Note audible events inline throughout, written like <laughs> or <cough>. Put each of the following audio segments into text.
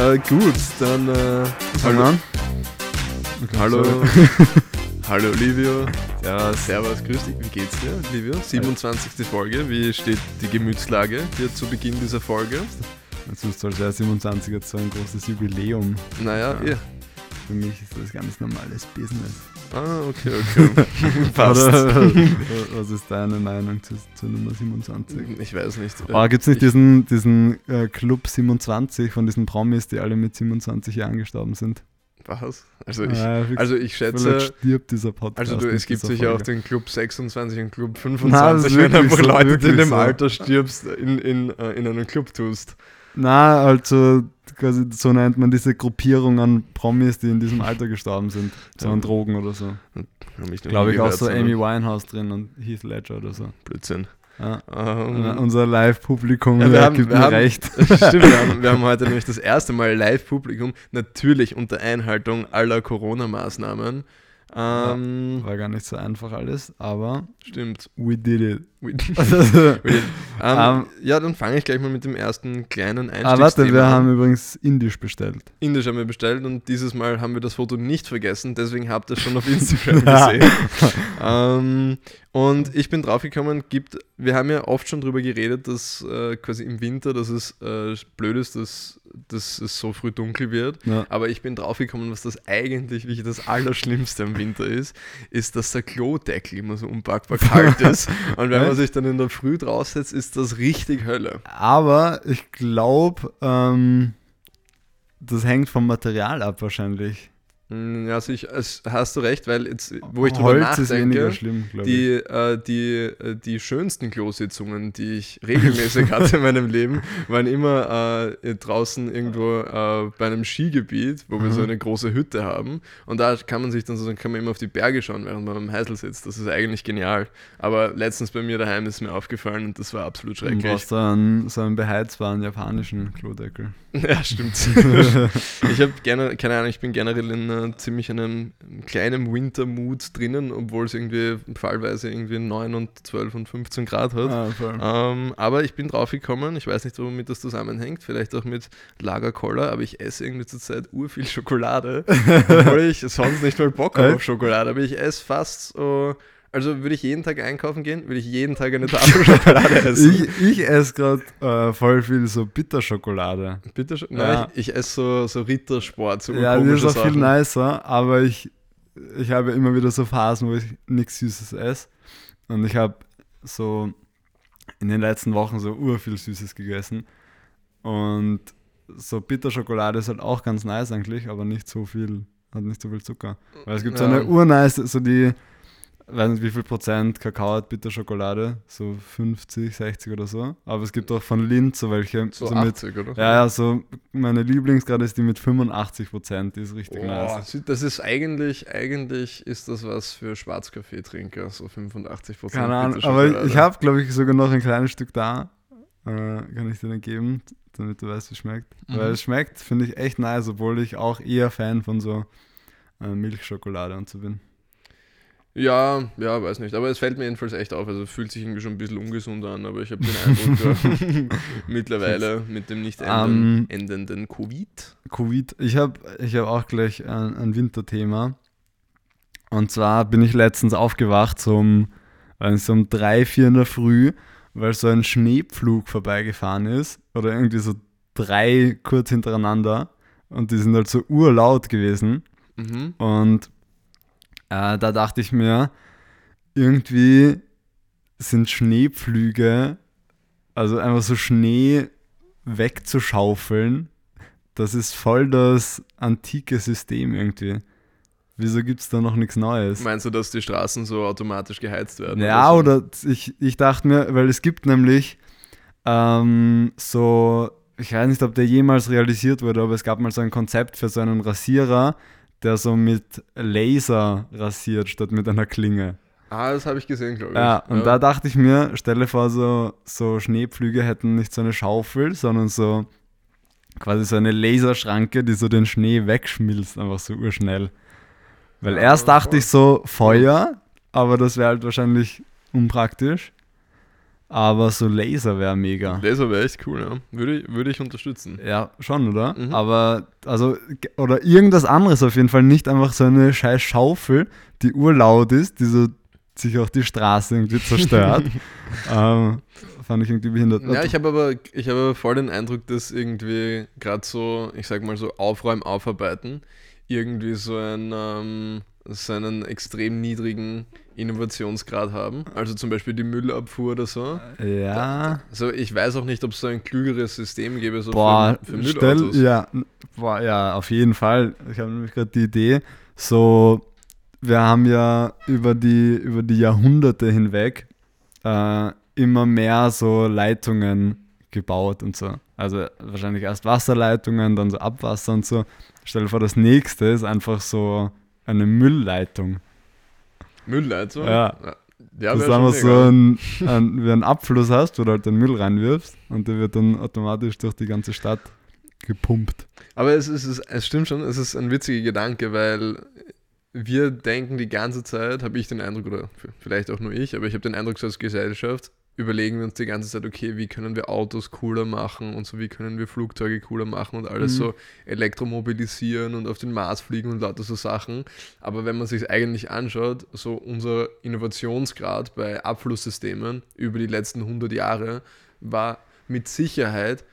Äh, gut, dann. Äh, wir an. hallo. <laughs> Hallo, Olivio. <laughs> Ja, Servus, grüß dich. Wie geht's dir, Olivio? 27. Folge. Wie steht die Gemütslage dir zu Beginn dieser Folge? jetzt ist als wäre 27 jetzt so ein großes Jubiläum. Naja, Ja. ja. Für mich ist das ganz normales Business. Ah, okay, okay. <laughs> Passt. Oder, was ist deine Meinung zu, zu Nummer 27? Ich weiß nicht. Oh, gibt es nicht Ich- diesen, diesen äh, Club 27 von diesen Promis, die alle mit 27 Jahren gestorben sind? Was? Also ich, Ah, also ich schätze. stirbt dieser Podcast. Also du, es gibt sicher auch den Club 26 und Club Na, das 25, ist wenn einfach so, Leute, die in dem so. Alter stirbst, in, in, äh, in einem Club tust. Na, also quasi so nennt man diese Gruppierung an Promis, die in diesem Alter gestorben sind. So an Ja. Drogen oder so. Noch Glaube ich auch so Amy Winehouse drin und Heath Ledger oder so. Blödsinn. Ja. Ähm, Unser Live-Publikum Ja, hier wir haben- gibt wir mir haben- recht. <laughs> Stimmt, wir haben, wir haben <laughs> heute nämlich das erste Mal Live-Publikum, natürlich unter Einhaltung aller Corona-Maßnahmen. Ähm, War gar nicht so einfach alles, aber Stimmt. we did it. We- ah, we- ähm, Ähm, ja, dann fange ich gleich mal mit dem ersten kleinen ah, warte, Einstiegsthema wir an. haben übrigens Indisch bestellt. Indisch haben wir bestellt und dieses Mal haben wir das Foto nicht vergessen, deswegen habt ihr es schon auf <laughs> Instagram gesehen. ähm, und ich bin draufgekommen, gibt, wir haben ja oft schon drüber geredet, dass äh, quasi im Winter, dass es äh, blöd ist, dass, dass es so früh dunkel wird. Ja. Aber ich bin draufgekommen, was das eigentlich wirklich das Allerschlimmste im Winter ist, ist, dass der Klodeckel immer so unpackbar kalt <laughs> ist. Und wenn man Echt? sich dann in der Früh draufsetzt, ist das richtig Hölle. Aber ich glaube, ähm, das hängt vom Material ab wahrscheinlich. Mm, Also ich, es, hast du recht, weil jetzt, wo ich drüber Holz ist weniger nachdenke, schlimm, glaube ich. die, äh, die, äh, die schönsten Klositzungen, die ich <laughs> regelmäßig hatte in meinem Leben, waren immer äh, draußen irgendwo äh, bei einem Skigebiet, wo wir Mhm. so eine große Hütte haben. Und da kann man sich dann so, kann man immer auf die Berge schauen, während man am Heisel sitzt. Das ist eigentlich genial. Aber letztens bei mir daheim ist mir aufgefallen und das war absolut Du schrecklich. brauchst da einen, so einen beheizbaren japanischen Klodeckel. <laughs> Ja, stimmt. <laughs> ich habe gerne, keine Ahnung, ich bin generell in äh, ziemlich einem kleinen Wintermut drinnen, obwohl es irgendwie fallweise irgendwie 9 und 12 und 15 Grad hat. Ah. Ähm, aber ich bin drauf gekommen, ich weiß nicht, womit das zusammenhängt, vielleicht auch mit Lagerkoller, aber ich esse irgendwie zurzeit urviel Schokolade, <laughs> obwohl ich sonst nicht mal Bock habe auf? Schokolade, aber ich esse fast so, also würde ich jeden Tag einkaufen gehen, würde ich jeden Tag eine Tafel Schokolade <laughs> essen. Ich, ich esse gerade äh, voll viel so Bitterschokolade. Bitte schon? Ja. Nein, ich, ich esse so, so Rittersport, so Ja, die ist auch viel nicer, aber ich, ich habe immer wieder so Phasen, wo ich nichts Süßes esse. Und ich habe so in den letzten Wochen so urviel Süßes gegessen. Und so Bitterschokolade ist halt auch ganz nice eigentlich, aber nicht so viel, hat nicht so viel Zucker. Weil es gibt so Ja. eine urnice, so die, weiß nicht wie viel Prozent Kakao hat Bitterschokolade, so 50, 60 oder so. Aber es gibt auch von Lindt so welche, So, so mit 80, oder? ja, ja, so meine Lieblingsgrade ist die mit 85 Prozent, die ist richtig Oh, nice. das ist eigentlich, eigentlich ist das was für Schwarzkaffeetrinker, so 85 Prozent. Keine Ahnung, aber ich habe, glaube ich, sogar noch ein kleines Stück da. Äh, kann ich dir dann geben, damit du weißt, wie es schmeckt. Mhm. Weil es schmeckt, finde ich, echt nice, obwohl ich auch eher Fan von so äh, Milchschokolade und so bin. Ja, ja, weiß nicht. Aber es fällt mir jedenfalls echt auf. Also fühlt sich irgendwie schon ein bisschen ungesund an, aber ich habe den Eindruck, <laughs> mittlerweile mit dem nicht enden, Ähm, endenden Covid. Covid, ich habe ich hab auch gleich ein, ein Winterthema. Und zwar bin ich letztens aufgewacht, so um, weiß nicht, so um drei, vier in der Früh, weil so ein Schneepflug vorbeigefahren ist. Oder irgendwie so drei kurz hintereinander. Und die sind halt so urlaut gewesen. Mhm. Und äh, da dachte ich mir, irgendwie sind Schneepflüge, also einfach so Schnee wegzuschaufeln, das ist voll das antike System irgendwie. Wieso gibt es da noch nichts Neues? Meinst du, dass die Straßen so automatisch geheizt werden? Ja, so? oder ich, ich dachte mir, weil es gibt nämlich ähm, so, ich weiß nicht, ob der jemals realisiert wurde, aber es gab mal so ein Konzept für so einen Rasierer, der so mit Laser rasiert statt mit einer Klinge. Ah, das habe ich gesehen, glaube ich. Ja, und da dachte ich mir, stelle vor, so, so Schneepflüge hätten nicht so eine Schaufel, sondern so quasi so eine Laserschranke, die so den Schnee wegschmilzt, einfach so urschnell. Weil Ja, erst dachte voll. ich so Feuer, aber das wäre halt wahrscheinlich unpraktisch. Aber so Laser wäre mega. Laser wäre echt cool, ja. Würde, ich- würde ich unterstützen. Ja, schon, oder? Mhm. Aber, also, oder irgendwas anderes auf jeden Fall. Nicht einfach so eine scheiß Schaufel, die urlaut ist, die so sich auch die Straße irgendwie zerstört. <laughs> ähm, fand ich irgendwie behindert. Ja, ich habe aber, ich habe aber voll den Eindruck, dass irgendwie gerade so, ich sag mal so Aufräumen, Aufarbeiten, irgendwie so, ein, ähm, so einen extrem niedrigen Innovationsgrad haben. Also zum Beispiel die Müllabfuhr oder so. ja. Also ich weiß auch nicht, ob es so ein klügeres System gäbe so Boah, für, für stell, Müllautos. ja, n- boah, ja, auf jeden Fall. Ich habe nämlich gerade die Idee, so, wir haben ja über die, über die Jahrhunderte hinweg äh, immer mehr so Leitungen gebaut und so. Also wahrscheinlich erst Wasserleitungen, dann so Abwasser und so. Stell dir vor, das nächste ist einfach so eine Müllleitung. Müllleitung? Ja. ja das ist einfach so ein, ein, wie ein Abfluss hast, wo du halt den Müll reinwirfst und der wird dann automatisch durch die ganze Stadt gepumpt. Aber es, ist, es, es stimmt schon, es ist ein witziger Gedanke, weil wir denken die ganze Zeit, habe ich den Eindruck, oder vielleicht auch nur ich, aber ich habe den Eindruck, so als Gesellschaft überlegen wir uns die ganze Zeit, okay, wie können wir Autos cooler machen und so, wie können wir Flugzeuge cooler machen und alles Mhm. so elektromobilisieren und auf den Mars fliegen und lauter so Sachen. Aber wenn man sich eigentlich anschaut, so unser Innovationsgrad bei Abflusssystemen über die letzten 100 Jahre war mit Sicherheit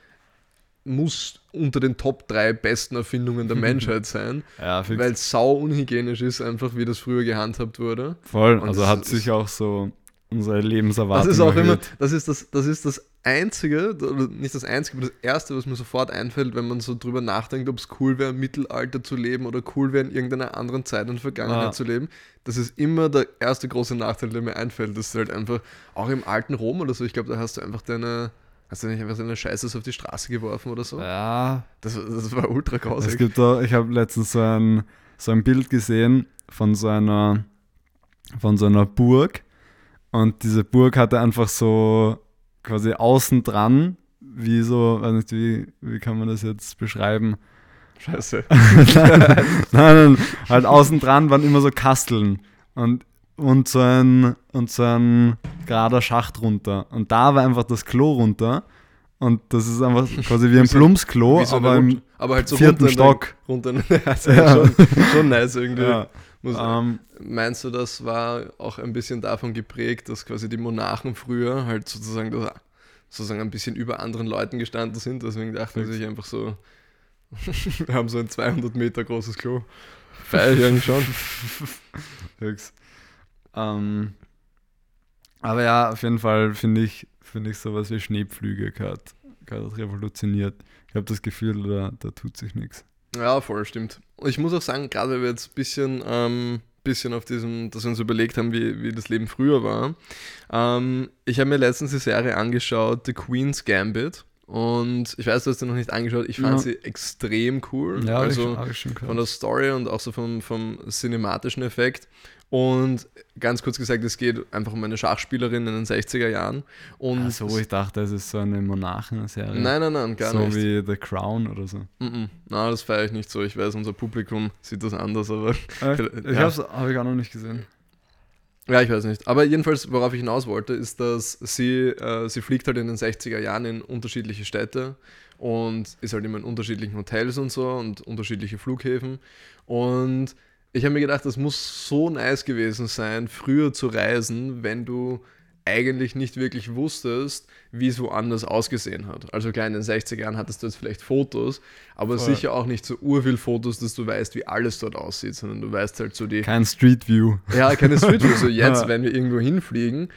muss unter den Top 3 besten Erfindungen der <laughs> Menschheit sein, Ja, weil es sau unhygienisch ist, einfach wie das früher gehandhabt wurde. voll. und Also hat sich auch so unsere Das Lebenserwartung ist auch immer, erhöht. das ist das, das ist das Einzige, oder nicht das Einzige, aber das Erste, was mir sofort einfällt, wenn man so drüber nachdenkt, ob es cool wäre, im Mittelalter zu leben oder cool wäre, in irgendeiner anderen Zeit und Vergangenheit Ah. zu leben. Das ist immer der erste große Nachteil, der mir einfällt. Das ist halt einfach, auch im alten Rom oder so, ich glaube, da hast du einfach deine, hast du nicht einfach deine Scheiße auf die Straße geworfen oder so? Ja, Das, das war ultra es grausig. gibt auch, ich habe letztens so ein, so ein Bild gesehen von so einer, von so einer Burg und diese Burg hatte einfach so quasi außen dran, wie so, weiß nicht, wie, wie kann man das jetzt beschreiben? Scheiße. <laughs> nein, nein, halt außen dran waren immer so Kasteln und, und, so ein, und so ein gerader Schacht runter. Und da war einfach das Klo runter. Und das ist einfach quasi wie ein <laughs> Plumpsklo, so aber im aber halt so vierten runter Stock. runter also Ja. <laughs> schon, schon nice irgendwie. Ja, ähm, Meinst du, das war auch ein bisschen davon geprägt, dass quasi die Monarchen früher halt sozusagen, das, sozusagen ein bisschen über anderen Leuten gestanden sind? Deswegen dachten sie sich einfach so, <laughs> wir haben so ein 200 Meter großes Klo. Feier ich eigentlich schon. <laughs> Höchst. Ähm, aber ja, auf jeden Fall finde ich, finde ich sowas wie Schneepflüge gehört revolutioniert. Ich habe das Gefühl, da, da tut sich nichts. Ja, voll, stimmt. Ich muss auch sagen, gerade weil wir jetzt ein bisschen, ähm, bisschen auf diesem, dass wir uns überlegt haben, wie, wie das Leben früher war. Ähm, ich habe mir letztens die Serie angeschaut, The Queen's Gambit. Und ich weiß, du hast sie noch nicht angeschaut. Ich fand Ja. sie extrem cool. Ja, also ich schon von der Story und auch so vom, vom cinematischen Effekt. Und ganz kurz gesagt, es geht einfach um eine Schachspielerin in den 60er Jahren. Und Ach so, ich dachte, es ist so eine Monarchen-Serie. nein, nein, nein, gar so nicht. wie The Crown oder so. Mm -mm. Na, das feiere ich nicht so. Ich weiß, unser Publikum sieht das anders, aber <laughs> Ich Ja. hab's habe ich auch noch nicht gesehen. Ja, ich weiß nicht. Aber jedenfalls, worauf ich hinaus wollte, ist, dass sie, äh, sie fliegt halt in den 60er Jahren in unterschiedliche Städte und ist halt immer in unterschiedlichen Hotels und so und unterschiedliche Flughäfen. Und ich habe mir gedacht, das muss so nice gewesen sein, früher zu reisen, wenn du eigentlich nicht wirklich wusstest, wie es woanders ausgesehen hat. Also klar, in den 60er Jahren hattest du jetzt vielleicht Fotos, aber Voll. sicher auch nicht so urviel Fotos, dass du weißt, wie alles dort aussieht, sondern du weißt halt so die, Kein Street View. ja, keine Street View. <laughs> So jetzt, wenn wir irgendwo hinfliegen,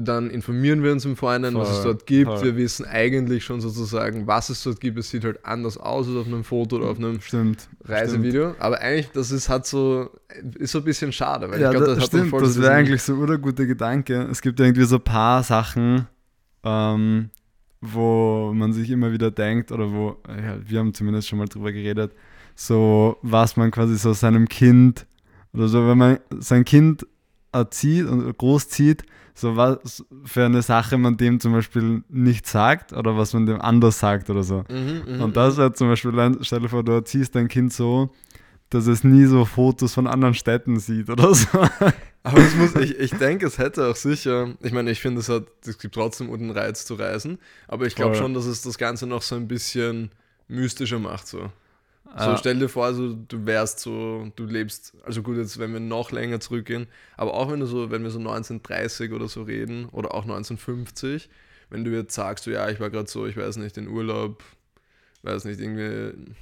dann informieren wir uns im Vorhinein, was es Voll, dort gibt. voll. Wir wissen eigentlich schon sozusagen, was es dort gibt. Es sieht halt anders aus als auf einem Foto oder auf einem Stimmt. Reisevideo. Aber eigentlich, das ist halt so, ist so ein bisschen schade, weil Ja, ich glaube, das, das, stimmt. voll Das wäre eigentlich so ein guter Gedanke. Es gibt irgendwie so ein paar Sachen, ähm, wo man sich immer wieder denkt, oder wo, ja, wir haben zumindest schon mal drüber geredet, so was man quasi so seinem Kind, oder so, wenn man sein Kind erzieht und großzieht, so was für eine Sache man dem zum Beispiel nicht sagt oder was man dem anders sagt oder so. Mhm, mhm, Und das wäre zum Beispiel, stell dir vor, du erziehst dein Kind so, dass es nie so Fotos von anderen Städten sieht oder so. <laughs> Aber es muss, ich, ich denke, es hätte auch sicher, ich meine, ich finde, es hat, es gibt trotzdem einen Reiz zu reisen, aber ich glaube schon, dass es das Ganze noch so ein bisschen mystischer macht. So. So, Ah. stell dir vor, also, du wärst so, du lebst, also gut, jetzt wenn wir noch länger zurückgehen, aber auch wenn du so, wenn wir so 1930 oder so reden oder auch 1950, wenn du jetzt sagst, so, ja, ich war gerade so, ich weiß nicht, in Urlaub, weiß nicht, irgendwie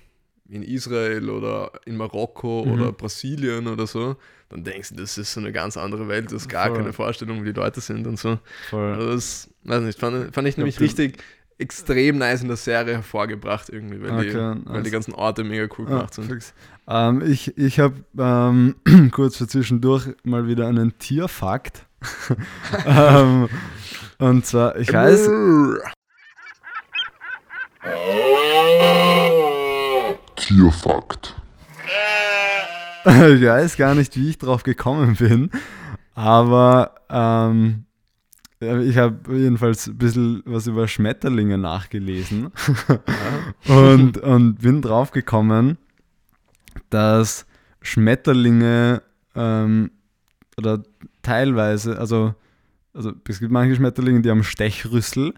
in Israel oder in Marokko Mhm. oder Brasilien oder so, dann denkst du, das ist so eine ganz andere Welt, das ist gar Voll. keine Vorstellung, wie die Leute sind und so. Voll. Also das, weiß nicht, fand, fand ich nämlich die- richtig extrem nice in der Serie hervorgebracht irgendwie, weil, die, Okay, weil die nice. ganzen Orte mega cool gemacht sind. fix. ähm, ich ich habe ähm, <clears throat> kurz für zwischendurch mal wieder einen Tierfakt. <laughs> ähm, und zwar, ich weiß, Tierfakt. <laughs> ich weiß gar nicht, wie ich drauf gekommen bin, aber ähm, ich habe jedenfalls ein bisschen was über Schmetterlinge nachgelesen. <laughs> Und, und bin drauf gekommen, dass Schmetterlinge ähm, oder teilweise, also, also es gibt manche Schmetterlinge, die haben Stechrüssel.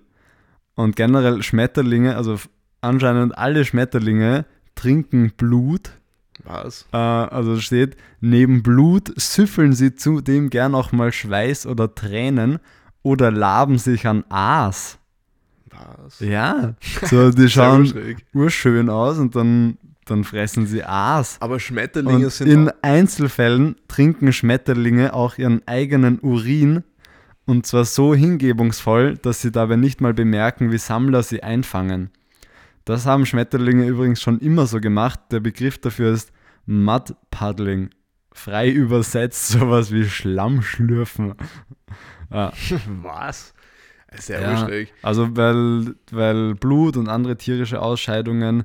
Und generell Schmetterlinge, also anscheinend alle Schmetterlinge trinken Blut. Was? äh, also steht, neben Blut süffeln sie zudem gern auch mal Schweiß oder Tränen oder laben sich an Aas. Was? Ja, <laughs> so die schauen urschön aus und dann, dann fressen sie Aas. Aber Schmetterlinge Und sind in Einzelfällen trinken Schmetterlinge auch ihren eigenen Urin und zwar so hingebungsvoll, dass sie dabei nicht mal bemerken, wie Sammler sie einfangen. Das haben Schmetterlinge übrigens schon immer so gemacht. Der Begriff dafür ist Mudpuddling. Frei übersetzt <laughs> sowas wie Schlammschlürfen. Ja, <laughs> was? Sehr Ja. schräg. also weil, weil Blut und andere tierische Ausscheidungen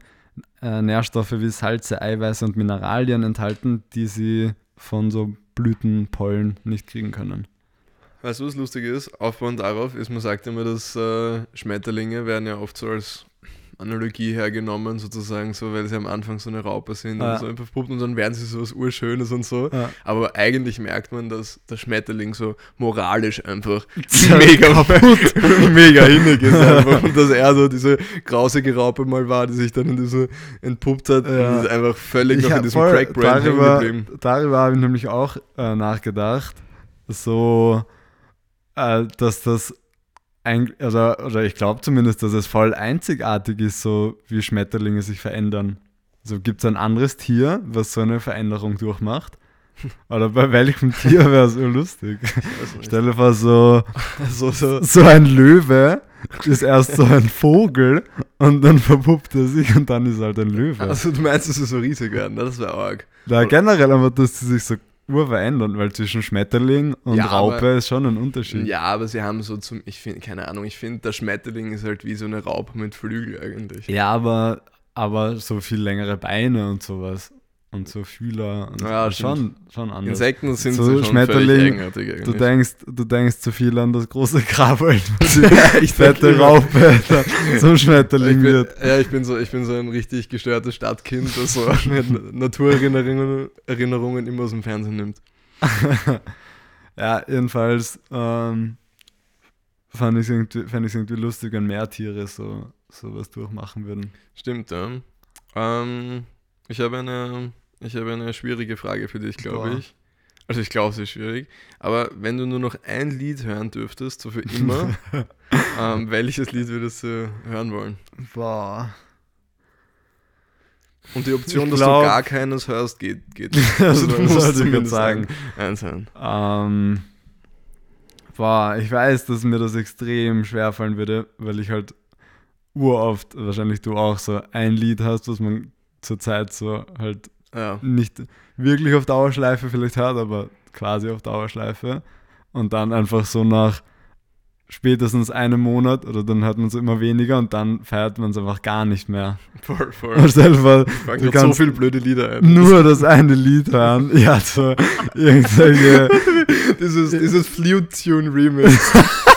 äh, Nährstoffe wie Salze, Eiweiße und Mineralien enthalten, die sie von so Blütenpollen nicht kriegen können. Weißt du, was lustig ist? Aufbauend darauf ist, man sagt immer, dass äh, Schmetterlinge werden ja oft so als Analogie hergenommen, sozusagen, so, weil sie am Anfang so eine Raupe sind Ja. und so einfach puppt und dann werden sie so was Urschönes und so. Ja. Aber eigentlich merkt man, dass der Schmetterling so moralisch einfach <laughs> <laughs> mega kaputt, <laughs> mega hinnig ist einfach. Und dass er so diese grausige Raupe mal war, die sich dann in diese entpuppt hat, Ja. und ist einfach völlig noch hab in diesem Crack-Brand geblieben. darüber habe ich nämlich auch äh, nachgedacht, so, äh, dass das eigentlich, also, oder ich glaube zumindest, dass es voll einzigartig ist, so wie Schmetterlinge sich verändern. Also gibt es ein anderes Tier, was so eine Veränderung durchmacht? Oder bei welchem Tier wäre es lustig? Stell dir vor, so, <laughs> So, so, so ein Löwe ist erst so ein Vogel und dann verpuppt er sich und dann ist er halt ein Löwe. also du meinst, dass sie so riesig werden, ne? das wäre arg. Da generell aber, dass sie sich so urverändern, weil zwischen Schmetterling und Ja, Raupe aber- ist schon ein Unterschied. Ja, aber sie haben so zum, ich finde, keine Ahnung, ich finde, der Schmetterling ist halt wie so eine Raupe mit Flügel eigentlich. Ja, aber, aber so viel längere Beine und sowas. Und so Fühler und Ja, so. schon, schon anders. Insekten sind So schon Schmetterling, Du denkst, du denkst zu viel an das große Grabwald, <laughs> was <laughs> die ich fette Raupe <laughs> zum Schmetterling bin, wird. ja, ich bin, so, ich bin so ein richtig gestörtes Stadtkind, das so Naturerinnerungen Erinnerungen immer aus dem Fernsehen nimmt. ja, jedenfalls ähm, fand ich es irgendwie, fand irgendwie lustig, wenn mehr Tiere so sowas durchmachen würden. Stimmt, ja. Ähm, ich habe eine, ich habe eine schwierige Frage für dich, glaube ich. Also ich glaube, sie ist schwierig. Aber wenn du nur noch ein Lied hören dürftest, so für immer, <laughs> ähm, welches Lied würdest du hören wollen? Boah. Und die Option, Ich dass glaub- du gar keines hörst, geht, geht <laughs> nicht. Also, du musst zumindest sagen. Eins hören. Ähm, boah, ich weiß, dass mir das extrem schwer fallen würde, weil ich halt uroft, wahrscheinlich du auch, so ein Lied hast, was man zurzeit so halt Ja. nicht wirklich auf Dauerschleife vielleicht hört, aber quasi auf Dauerschleife. Und dann einfach so nach spätestens einem Monat oder dann hört man es immer weniger und dann feiert man es einfach gar nicht mehr. <laughs> Voll, voll. Und Fallen du grad so kannst viele blöde Lieder ein. nur das eine Lied hören. Ja, so <laughs> irgendwelche dieses, dieses Flute-Tune-Remix. <laughs>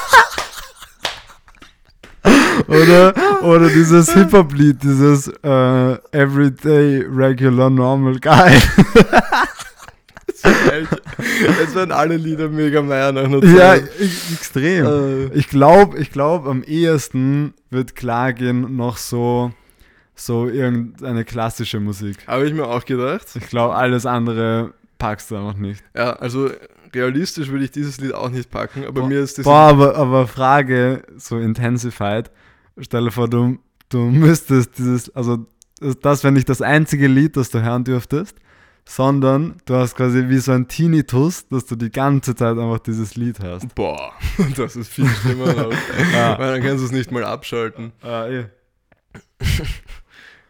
oder, <laughs> oder dieses Hip-Hop-Lied, dieses äh, Everyday Regular Normal Guy. <laughs> Jetzt werden alle Lieder mega Meier nach einer ja, Zeit. e- extrem. Äh, Ich glaube, ich glaub, am ehesten wird klar gehen noch so, so irgendeine klassische Musik. Habe ich mir auch gedacht. Ich glaube, alles andere packst du einfach nicht. Ja, also realistisch würde ich dieses Lied auch nicht packen, aber Boah, mir ist das. Boah, aber, aber Frage, so intensified. Stell dir vor, du, du müsstest dieses, also das wäre nicht das einzige Lied, das du hören dürftest, sondern du hast quasi wie so ein Tinnitus, dass du die ganze Zeit einfach dieses Lied hörst. Boah, <laughs> das ist viel schlimmer. <laughs> Ja. Weil dann kannst du es nicht mal abschalten. Ah, eh. <laughs>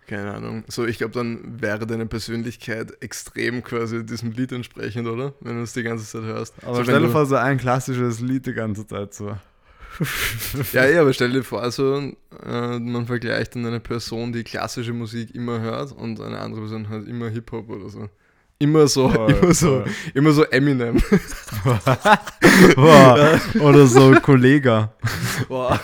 Keine Ahnung. So, ich glaube, dann wäre deine Persönlichkeit extrem quasi diesem Lied entsprechend, oder? Wenn du es die ganze Zeit hörst. Aber so, stell dir vor, so ein klassisches Lied die ganze Zeit so. <laughs> Ja, ja, aber stell dir vor, so, äh, man vergleicht dann eine Person, die klassische Musik immer hört und eine andere Person hört immer Hip-Hop oder so. Immer so, Voll, <laughs> immer so, voll. immer so Eminem. <laughs> Boah, oder so Kollega. Boah.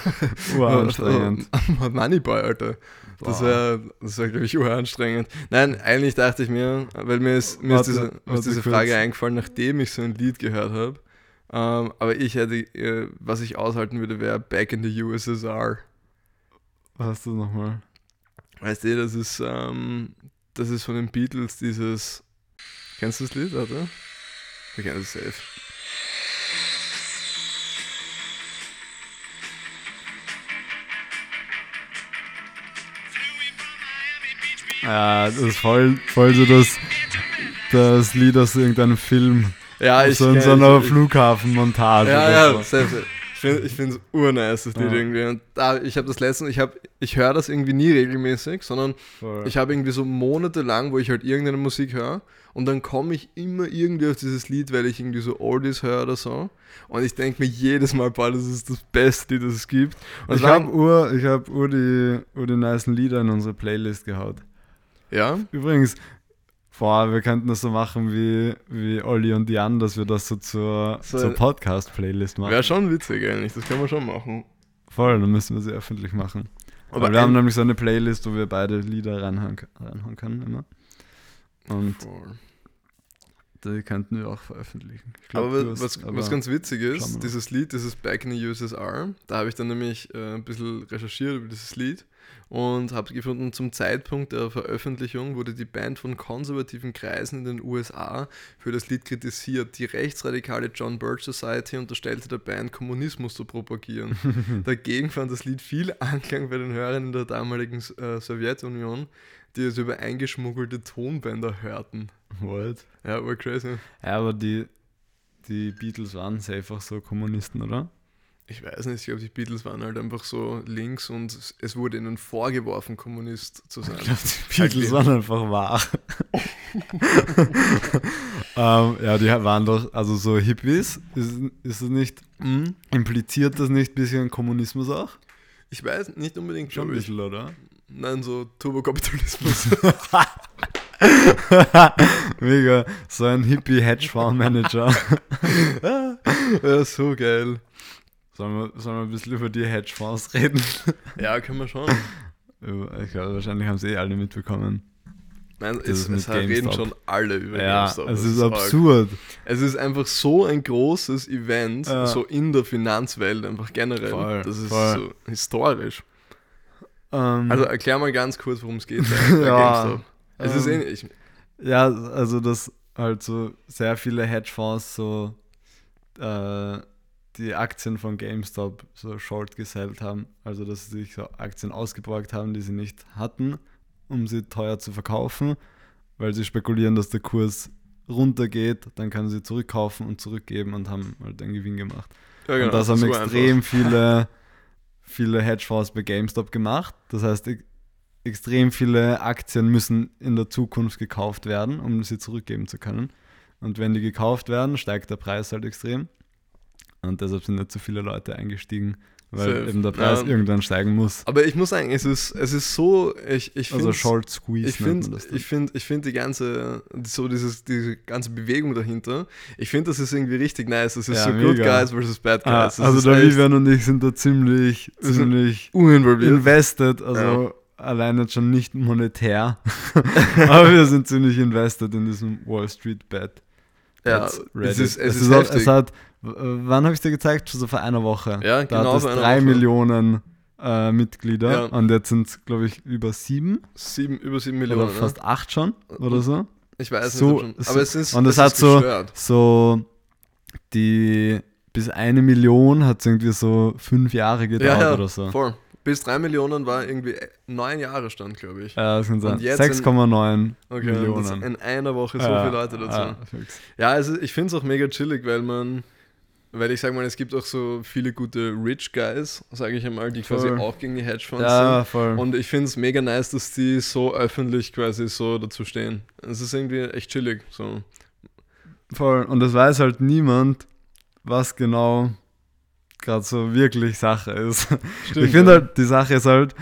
Uranstrengend. Moneyboy, Alter. Das wäre, das wär, glaube ich, uranstrengend. Nein, eigentlich dachte ich mir, weil mir ist, mir ist diese, mir ist diese. Frage eingefallen, nachdem ich so ein Lied gehört habe. Ähm, aber ich hätte, äh, was ich aushalten würde, wäre Back in the USSR. Was hast du nochmal? Weißt du, das ist, ähm, das ist von den Beatles dieses. Kennst du das Lied, oder? Wir kennen es safe. Ja, das ist voll, voll so das, das Lied aus irgendeinem Film. Ja, ich so in so einer Flughafenmontage. Ja, ja, so. safe. Ich finde es urnice, das Lied Ja. irgendwie. Und da, ich habe das letzte, ich, ich höre das irgendwie nie regelmäßig, sondern Voll. ich habe irgendwie so Monate lang, wo ich halt irgendeine Musik höre und dann komme ich immer irgendwie auf dieses Lied, weil ich irgendwie so Oldies höre oder so. Und ich denke mir jedes Mal, boah, das ist das Beste Lied, das es gibt. Und ich habe ur, ich hab ur, die, ur die nicen Lieder in unsere Playlist gehaut. Ja, Übrigens, boah, wir könnten das so machen wie, wie Olli und Jan, dass wir das so zur, So zur Podcast-Playlist machen. wäre schon witzig eigentlich, das kann man schon machen. Voll, dann müssen wir sie öffentlich machen. Aber Aber wir haben nämlich so eine Playlist, wo wir beide Lieder reinhauen, reinhauen können immer. Und Voll. Die könnten wir auch veröffentlichen. Ich glaub, Aber hast- was, aber- was ganz witzig ist, dieses Lied, dieses Back in the USSR, da habe ich dann nämlich äh, ein bisschen recherchiert über dieses Lied und habe gefunden, zum Zeitpunkt der Veröffentlichung wurde die Band von konservativen Kreisen in den USA für das Lied kritisiert. Die rechtsradikale John Birch Society unterstellte der Band, Kommunismus zu propagieren. <laughs> Dagegen fand das Lied viel Anklang bei den Hörern in der damaligen äh, Sowjetunion, die es über eingeschmuggelte Tonbänder hörten. What? Ja, war crazy. Ja, aber die, die Beatles waren auch so Kommunisten, oder? Ich weiß nicht, ich glaube, die Beatles waren halt einfach so links und es- wurde ihnen vorgeworfen, Kommunist zu sein. Ich glaube, die Beatles waren einfach wahr. ähm, ja, die waren doch, also so Hippies, ist, ist es nicht, Mhm. impliziert das nicht ein bisschen Kommunismus auch? Ich weiß nicht unbedingt, Schon ein ich. bisschen, oder? Nein, so Turbokapitalismus. <laughs> <laughs> Mega, so ein Hippie-Hedgefonds-Manager. <laughs> ja, so geil. sollen, wir, sollen wir ein bisschen über die Hedgefonds reden? Ja, kann man schon. Ich glaube, wahrscheinlich haben sie eh alle mitbekommen. Nein, es, ist mit es reden schon alle über Ja, GameStop. es Das ist arg. absurd. Es ist einfach so ein großes Event, Ja. so in der Finanzwelt, einfach generell. Voll, das ist voll. so historisch. Ähm, Also erklär mal ganz kurz, worum es geht bei, <laughs> bei Ja, GameStop. Es ist ähm, ähnlich. Ja, also dass halt so sehr viele Hedgefonds so äh, die Aktien von GameStop so short gesellt haben. Also dass sie sich so Aktien ausgeborgt haben, die sie nicht hatten, um sie teuer zu verkaufen, weil sie spekulieren, dass der Kurs runtergeht, dann können sie zurückkaufen und zurückgeben und haben halt einen Gewinn gemacht. Ja, genau, und das haben extrem einfach. viele, <laughs> viele Hedgefonds bei GameStop gemacht. Das heißt, e- extrem viele Aktien müssen in der Zukunft gekauft werden, um sie zurückgeben zu können. Und wenn die gekauft werden, steigt der Preis halt extrem. Und deshalb sind nicht so viele Leute eingestiegen, weil Safe. eben der Preis Ja. irgendwann steigen muss. Aber ich muss sagen, es ist, es ist so, ich, ich Also finde Short Squeeze ich finde ich find, ich find die ganze, so dieses, diese ganze Bewegung dahinter, ich finde, das ist irgendwie richtig nice. Das ist Ja, so Good mega. Guys versus Bad Guys. Ah, Das also der Vivian und ich sind da ziemlich, ziemlich uninvolviert. invested, also allein jetzt schon nicht monetär, <laughs> aber wir sind ziemlich invested in diesem Wall Street Bet. Ja, es ist, es es, ist auch, heftig. es hat, wann habe ich dir gezeigt? Schon so vor einer Woche. Ja, da genau hat es drei Woche. Millionen äh, Mitglieder Ja. und jetzt sind es, glaube ich, über sieben sieben, über sieben Millionen. oder fast acht schon oder so. Ich weiß so- nicht, aber es ist, und es es hat so- gestört. So die bis eine Million hat es irgendwie so fünf Jahre gedauert Ja, ja, oder so. voll. Bis drei Millionen war irgendwie neun Jahre stand, glaube ich. Ja, das in- 6,9 Okay, Millionen. in einer Woche so Ja, viele Leute dazu. ja. Ja, also ich finde es auch mega chillig, weil man, weil ich sage mal, es gibt auch so viele gute Rich Guys, sage ich einmal, die quasi Voll. auch gegen die Hedgefonds Ja, sind. voll. Und ich finde es mega nice, dass die so öffentlich quasi so dazu stehen. Es ist irgendwie echt chillig. So. Voll. Und das weiß halt niemand, was genau gerade so wirklich Sache ist. <laughs> ich finde halt, die Sache ist halt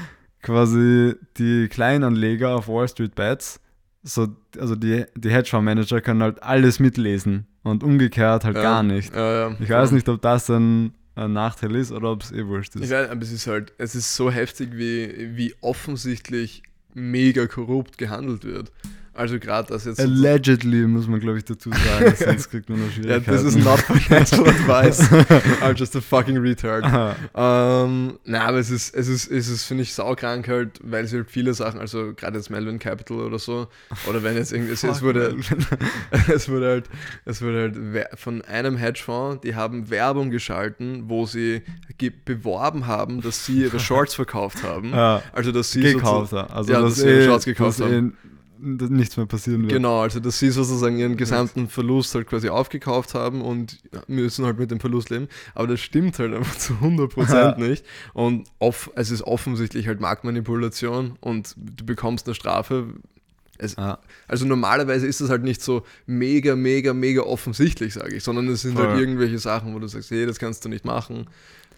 quasi die Kleinanleger auf Wall Street Bets, so, also die, die Hedgefonds-Manager können halt alles mitlesen und umgekehrt halt ja, gar nicht. Ja, ja, Ich weiß nicht, ob das ein, ein Nachteil ist oder ob es eh wurscht Ich ist. weiß, aber es ist halt, es ist so heftig, wie, wie offensichtlich mega korrupt gehandelt wird. Also gerade das jetzt. Allegedly muss man, glaube ich, dazu sagen, <laughs> sonst kriegt man noch ja, Schwierigkeiten. this is not financial advice. I'm just a fucking retard. Ähm, na, aber es ist, es ist, es ist finde ich, saukrank halt, weil sie halt viele Sachen, also gerade jetzt Melvin Capital oder so, oder wenn jetzt irgendwie, es, es wurde, <laughs> es wurde halt, es wurde halt von einem Hedgefonds, die haben Werbung geschalten, wo sie beworben haben, dass sie ihre <laughs> Shorts verkauft haben. Ja. Also, dass sie gekauft. Also, Ja, dass, dass sie ihre Shorts gekauft haben. Nichts mehr passieren wird. Genau, also dass sie sozusagen ihren gesamten Verlust halt quasi aufgekauft haben und müssen halt mit dem Verlust leben. Aber das stimmt halt einfach zu 100% <laughs> nicht. Und off, es ist offensichtlich halt Marktmanipulation und du bekommst eine Strafe. Es, Ja. Also normalerweise ist das halt nicht so mega, mega, mega offensichtlich, sage ich, sondern es sind Voll. halt irgendwelche Sachen, wo du sagst, hey, das kannst du nicht machen.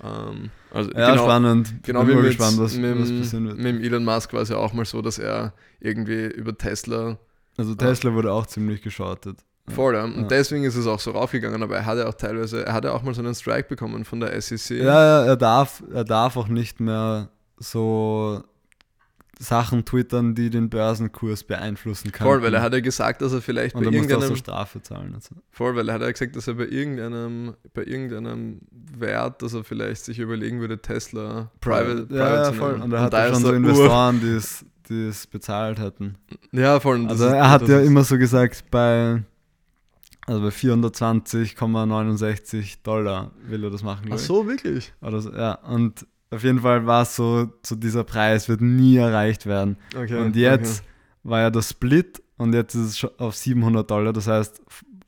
Ähm, also Ja, genau, spannend. Genau Bin wie mit, gespannt, was, mit, was passieren wird. mit Elon Musk war es ja auch mal so, dass er irgendwie über Tesla Also Tesla wurde auch ziemlich geschortet. Ja. Voll, ja. Und Ja. deswegen ist es auch so raufgegangen, aber er hat ja auch teilweise, er hat ja auch mal so einen Strike bekommen von der SEC. Ja, ja, er darf, er darf auch nicht mehr so Sachen twittern, die den Börsenkurs beeinflussen können. Voll, weil er hat ja gesagt, dass er vielleicht und bei auch so irgendeinem, Strafe zahlen. Also. voll, weil er hat ja gesagt, dass er bei irgendeinem, bei irgendeinem Wert, dass er vielleicht sich überlegen würde, Tesla private, ja, ja, zu voll. Und er hat ja schon so Investoren, die es, die es bezahlt hätten. Ja, voll. Also er hat ja immer so gesagt, bei, also bei 420,69 Dollar will er das machen. Ach so, wirklich? Oder so, ja, und auf jeden Fall war es so, so dieser Preis wird nie erreicht werden. Okay. und jetzt war ja der Split und jetzt ist es schon auf 700 Dollar. Das heißt,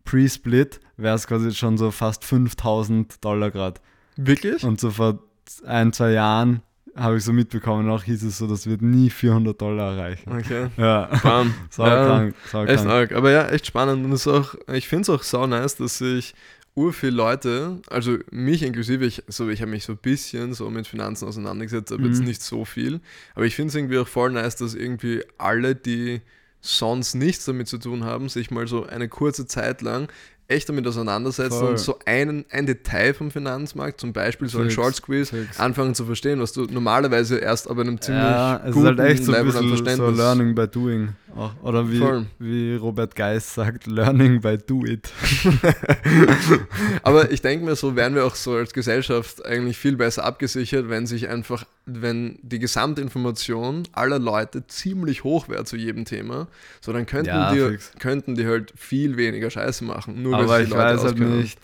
pre-Split wäre es quasi schon so fast 5000 Dollar gerade. Okay. Wirklich? Und so vor ein, zwei Jahren habe ich so mitbekommen, auch hieß es so, das wird nie 400 Dollar erreichen. Okay. <laughs> Ja, Bam. <laughs> saukrank, Echt saukrank. arg. Aber ja, echt spannend. Und es ist auch, ich finde es auch sau nice, dass sich ur viele Leute, also mich inklusive, ich, so, ich habe mich so ein bisschen so mit Finanzen auseinandergesetzt, aber jetzt Mhm. nicht so viel. Aber ich finde es irgendwie auch voll nice, dass irgendwie alle, die sonst nichts damit zu tun haben, sich mal so eine kurze Zeit lang echt damit auseinandersetzen Voll. und so einen, ein Detail vom Finanzmarkt, zum Beispiel so ein Short Squeeze, anfangen zu verstehen, was du normalerweise erst aber einem ziemlich Ja, es ist guten halt echt so ein bisschen so Learning by Doing. Auch. Oder wie, Voll. wie Robert Geis sagt, Learning by Do It. <laughs> Aber ich denke mir, so wären wir auch so als Gesellschaft eigentlich viel besser abgesichert, wenn sich einfach, wenn die Gesamtinformation aller Leute ziemlich hoch wäre zu jedem Thema, so dann könnten, Ja, die, fix. könnten die halt viel weniger Scheiße machen. Nur Aber ich Leute weiß halt nicht,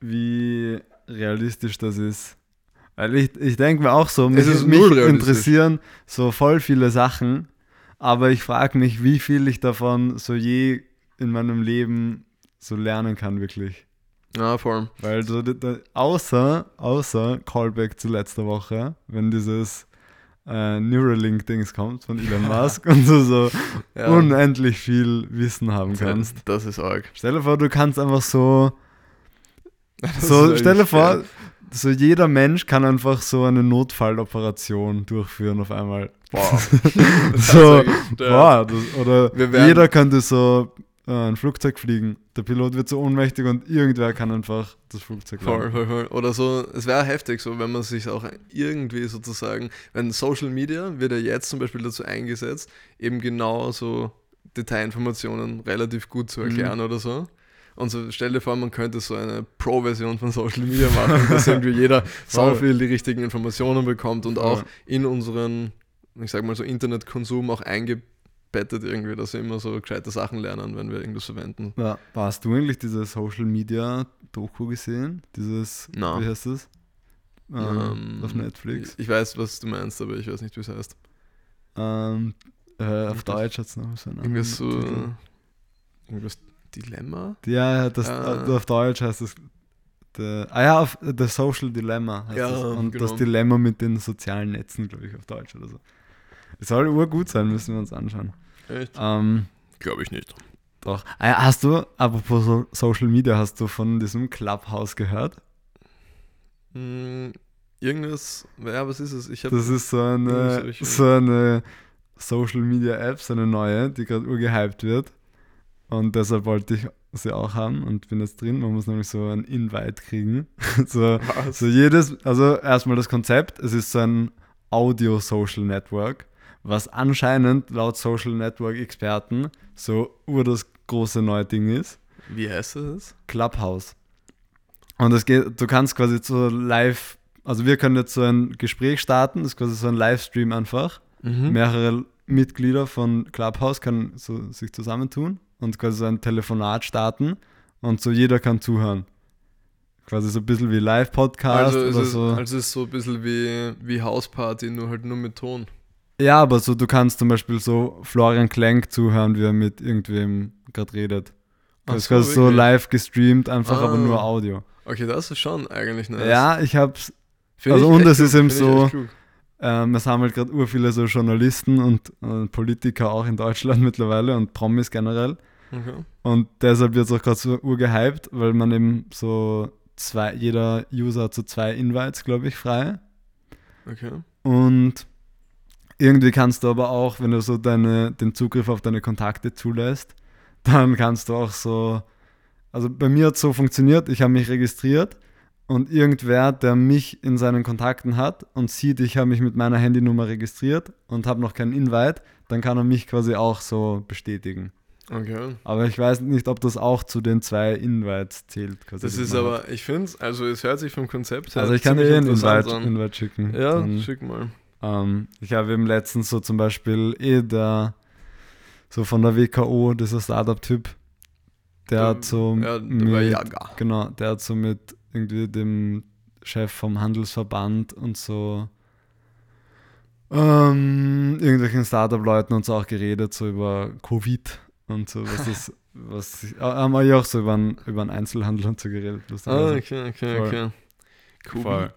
wie realistisch das ist. Weil ich, ich denke mir auch so, mich, mich interessieren so voll viele Sachen, aber ich frage mich, wie viel ich davon so je in meinem Leben so lernen kann, wirklich. Ja, voll. Weil so, außer, außer Callback zu letzter Woche, wenn dieses äh, Neuralink-Dings kommt von Elon <laughs> Musk und du so Ja. unendlich viel Wissen haben kannst. Das ist arg. Stell dir vor, du kannst einfach so, <laughs> Das so stell dir vor, geil. so jeder Mensch kann einfach so eine Notfalloperation durchführen auf einmal. Boah. <laughs> so, boah, das, oder jeder könnte so äh, ein Flugzeug fliegen. Der Pilot wird so ohnmächtig und irgendwer kann einfach das Flugzeug Voll, voll, voll. Oder so, es wäre heftig, so wenn man sich auch irgendwie sozusagen, wenn Social Media wird ja jetzt zum Beispiel dazu eingesetzt, eben genau so Detailinformationen relativ gut zu erklären oder so. Und so stell dir vor, man könnte so eine Pro-Version von Social Media machen, dass irgendwie <laughs> jeder so viel die richtigen Informationen bekommt und auch in unseren, ich sag mal so, Internetkonsum auch eingebettet irgendwie, dass wir immer so gescheite Sachen lernen, wenn wir irgendwas verwenden. Ja, hast du eigentlich diese Social Media Doku gesehen? Dieses, Na. wie heißt das? Ähm, Ähm, auf Netflix. Ich weiß, was du meinst, aber ich weiß nicht, wie es heißt. Ähm, äh, auf Deutsch hat es noch so einen Irgendwas so. Titel. Irgendwas Dilemma? Ja, ja, das, Ah. äh, auf Deutsch heißt es. The, ah ja, auf The Social Dilemma heißt Ja, das. Und genau. das Dilemma mit den sozialen Netzen, glaube ich, auf Deutsch oder so. Es soll urgut sein, müssen wir uns anschauen. Echt? Ähm, Glaube ich nicht. doch. Ah hast du, apropos so Social Media, hast du von diesem Clubhouse gehört? Hm, irgendwas. Ja, was ist es? Ich habe. Das ist so eine, hab so eine Social Media App, so eine neue, die gerade urgehypt wird. Und deshalb wollte ich sie auch haben und bin jetzt drin. Man muss nämlich so ein Invite kriegen. <laughs> so, Was? so jedes, also erstmal das Konzept, es ist so ein Audio-Social Network, was anscheinend laut Social Network-Experten so ur das große neue Ding ist. Wie heißt das? Clubhouse. Und es geht, du kannst quasi so live, also wir können jetzt so ein Gespräch starten, das ist quasi so ein Livestream einfach. Mhm. Mehrere Mitglieder von Clubhouse können so sich zusammentun und quasi so ein Telefonat starten und so jeder kann zuhören. Quasi so ein bisschen wie Live-Podcast Also, es oder ist, so. also es ist so ein bisschen wie, wie Hausparty, nur halt nur mit Ton. Ja, aber so du kannst zum Beispiel so Florian Klenk zuhören, wie er mit irgendwem gerade redet. Das ist so, so live gestreamt, einfach aber Ah. nur Audio. Okay, das ist schon eigentlich nice. Ja, ich hab's Find also ich und es ist eben so-. Ähm, es haben halt gerade ur viele so Journalisten und äh, Politiker auch in Deutschland <laughs> mittlerweile und Promis generell. Okay. Und deshalb wird es auch gerade so urgehypt, weil man eben so zwei, jeder User hat so zwei Invites, glaube ich, frei. Okay. Und irgendwie kannst du aber auch, wenn du so deine, den Zugriff auf deine Kontakte zulässt, dann kannst du auch so, also bei mir hat es so funktioniert, ich habe mich registriert und irgendwer, der mich in seinen Kontakten hat und sieht, ich habe mich mit meiner Handynummer registriert und habe noch keinen Invite, dann kann er mich quasi auch so bestätigen. Okay. Aber ich weiß nicht, ob das auch zu den zwei Invites zählt. Quasi, Das ist aber, hat. ich finde es, also es hört sich vom Konzept her Also ich kann dir eh einen Invite. Invite schicken. Ja, schick mal. Ähm, ich habe eben letztens so zum Beispiel eh der, so von der WKO, dieser Startup-Typ, der Der- hat so Ja, mit, Jaga. genau, der hat so mit irgendwie dem Chef vom Handelsverband und so ähm, irgendwelchen Startup-Leuten und so auch geredet, so über Covid und so, was das, <laughs> was, äh, haben wir ja auch so über einen, über einen Einzelhandel und so geredet. Ah, okay, okay, Voll. okay. Voll.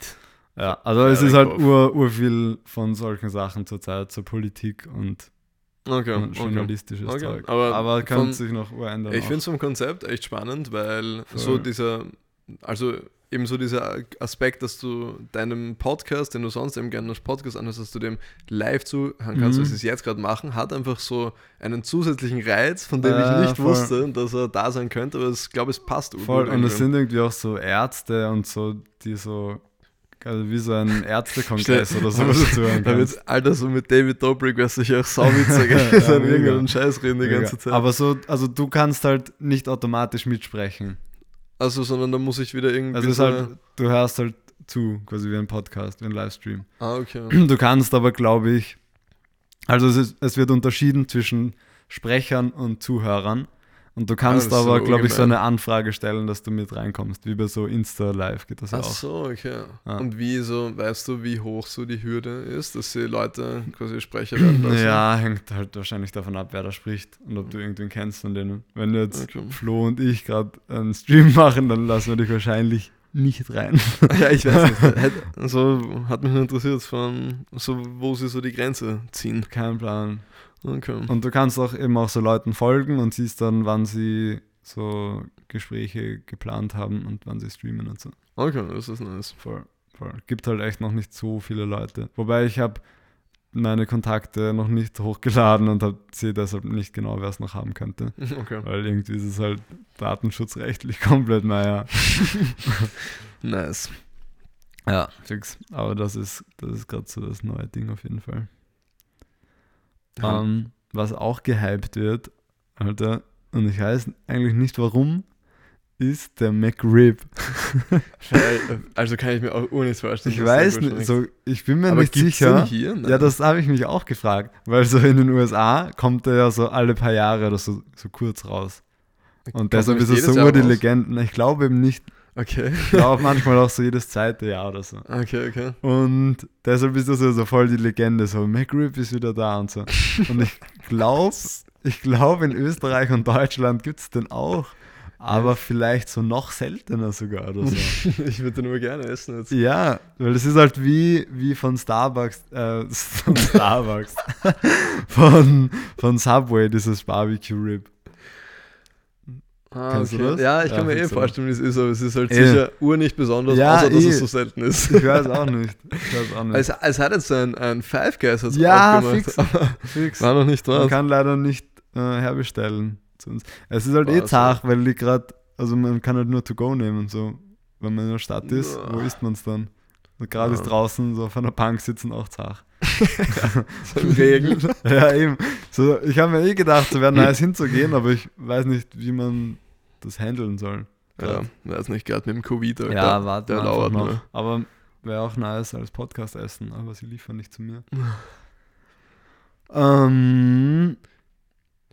Ja, also es Ja, ist halt ur, ur viel von solchen Sachen zurzeit, zur Politik und Okay, und okay. journalistisches Okay, Zeug. aber Aber, kann von- sich noch urändern. Ich finde es vom Konzept echt spannend, weil so Voll. dieser, also eben so dieser Aspekt, dass du deinem Podcast, den du sonst eben gerne als Podcast anhörst, dass du dem live zuhören kannst, Mhm. was sie es jetzt gerade machen, hat einfach so einen zusätzlichen Reiz, von dem Ja, ich nicht voll. wusste, dass er da sein könnte, aber ich glaube, es passt Voll, und es sind irgendwie auch so Ärzte und so, die so, also wie so ein Ärztekongress oder so, was du <laughs> kannst. wird's, Alter, so mit David Dobrik wäre sicher auch sauwitzig, <laughs> Ja, mega. irgendeinen Scheiß reden die Mega. ganze Zeit. Aber so, also du kannst halt nicht automatisch mitsprechen. also, sondern da muss ich wieder irgendwie Also so, halt, du hörst halt zu, quasi wie ein Podcast, wie ein Livestream. ah, okay. <clears throat> Du kannst aber, glaube ich, also es, ist, es wird unterschieden zwischen Sprechern und Zuhörern. Und du kannst ist aber, glaube ich, so eine Anfrage stellen, dass du mit reinkommst. Wie bei so Insta-Live geht das ja Ach auch. so, okay. Ja. Und wie so, weißt du, wie hoch so die Hürde ist, dass die Leute quasi Sprecher werden lassen? Ja, hängt halt wahrscheinlich davon ab, wer da spricht und ob du irgendwen kennst von denen. Wenn jetzt Okay. Flo und ich gerade einen Stream machen, dann lassen wir dich wahrscheinlich nicht rein. <laughs> ja, ich weiß nicht. <laughs> Also hat mich nur interessiert, von so, wo sie so die Grenze ziehen. Kein Plan. Okay. Und du kannst auch eben auch so Leuten folgen und siehst dann, wann sie so Gespräche geplant haben und wann sie streamen und so. Okay, das ist nice. Voll, voll. Gibt halt echt noch nicht so viele Leute. Wobei ich habe meine Kontakte noch nicht <laughs> hochgeladen und sehe deshalb nicht genau, wer es noch haben könnte. <laughs> Okay. Weil irgendwie ist es halt datenschutzrechtlich <laughs> komplett, naja. Nice. Ja, fix. Aber das ist, das ist gerade so das neue Ding auf jeden Fall. Ja. Ähm, was auch gehypt wird, Alter, und ich weiß eigentlich nicht warum, ist der McRib. Also kann ich mir auch nichts vorstellen. Ich weiß nicht, so, ich bin mir Aber nicht sicher. hier? Nein. Ja, das habe ich mich auch gefragt, weil so in den USA kommt er ja so alle paar Jahre oder so, so kurz raus. Und deshalb ist es so Jahr ur die? Legenden. Ich glaube eben nicht. Okay. Ich glaube manchmal auch so jedes zweite Jahr oder so. Okay, okay. Und deshalb ist das ja so voll die Legende, so McRib ist wieder da und so. Und ich glaube, ich glaube in Österreich und Deutschland gibt es den auch, aber vielleicht so noch seltener sogar oder so. <laughs> ich würde den nur gerne essen jetzt. ja, weil es ist halt wie, wie von Starbucks, äh, <laughs> von Starbucks, <laughs> von, von Subway, dieses Barbecue Rib. Ah, Kennst du okay. das? Ja, ich Ja, kann mir eh vorstellen, wie es ist, aber es ist halt Eh. sicher ur nicht besonders, Ja, außer dass eh. es so selten ist. Ich weiß auch nicht. Ich weiß auch nicht. Es, es hat jetzt ein, ein Five Guys hat's Ja, fix. <laughs> Fix. war noch nicht Man dran. kann leider nicht äh, herbestellen. zu uns. Es ist halt eh Was? zart, weil die gerade, also man kann halt nur to go nehmen, so. Wenn man in der Stadt ist, wo Ja. isst man es dann? Und gerade Ja. ist draußen so auf einer Bank sitzen auch zart. <laughs> So im Regen. <laughs> ja, eben. So, ich habe mir eh gedacht, es wäre nice hinzugehen, aber ich weiß nicht, wie man das handeln soll. Ja, weiß nicht, gerade mit dem Covid. Alter. Ja, warte der dauert noch. nur. Aber wäre auch nice als Podcast essen, aber sie liefern nicht zu mir. ähm,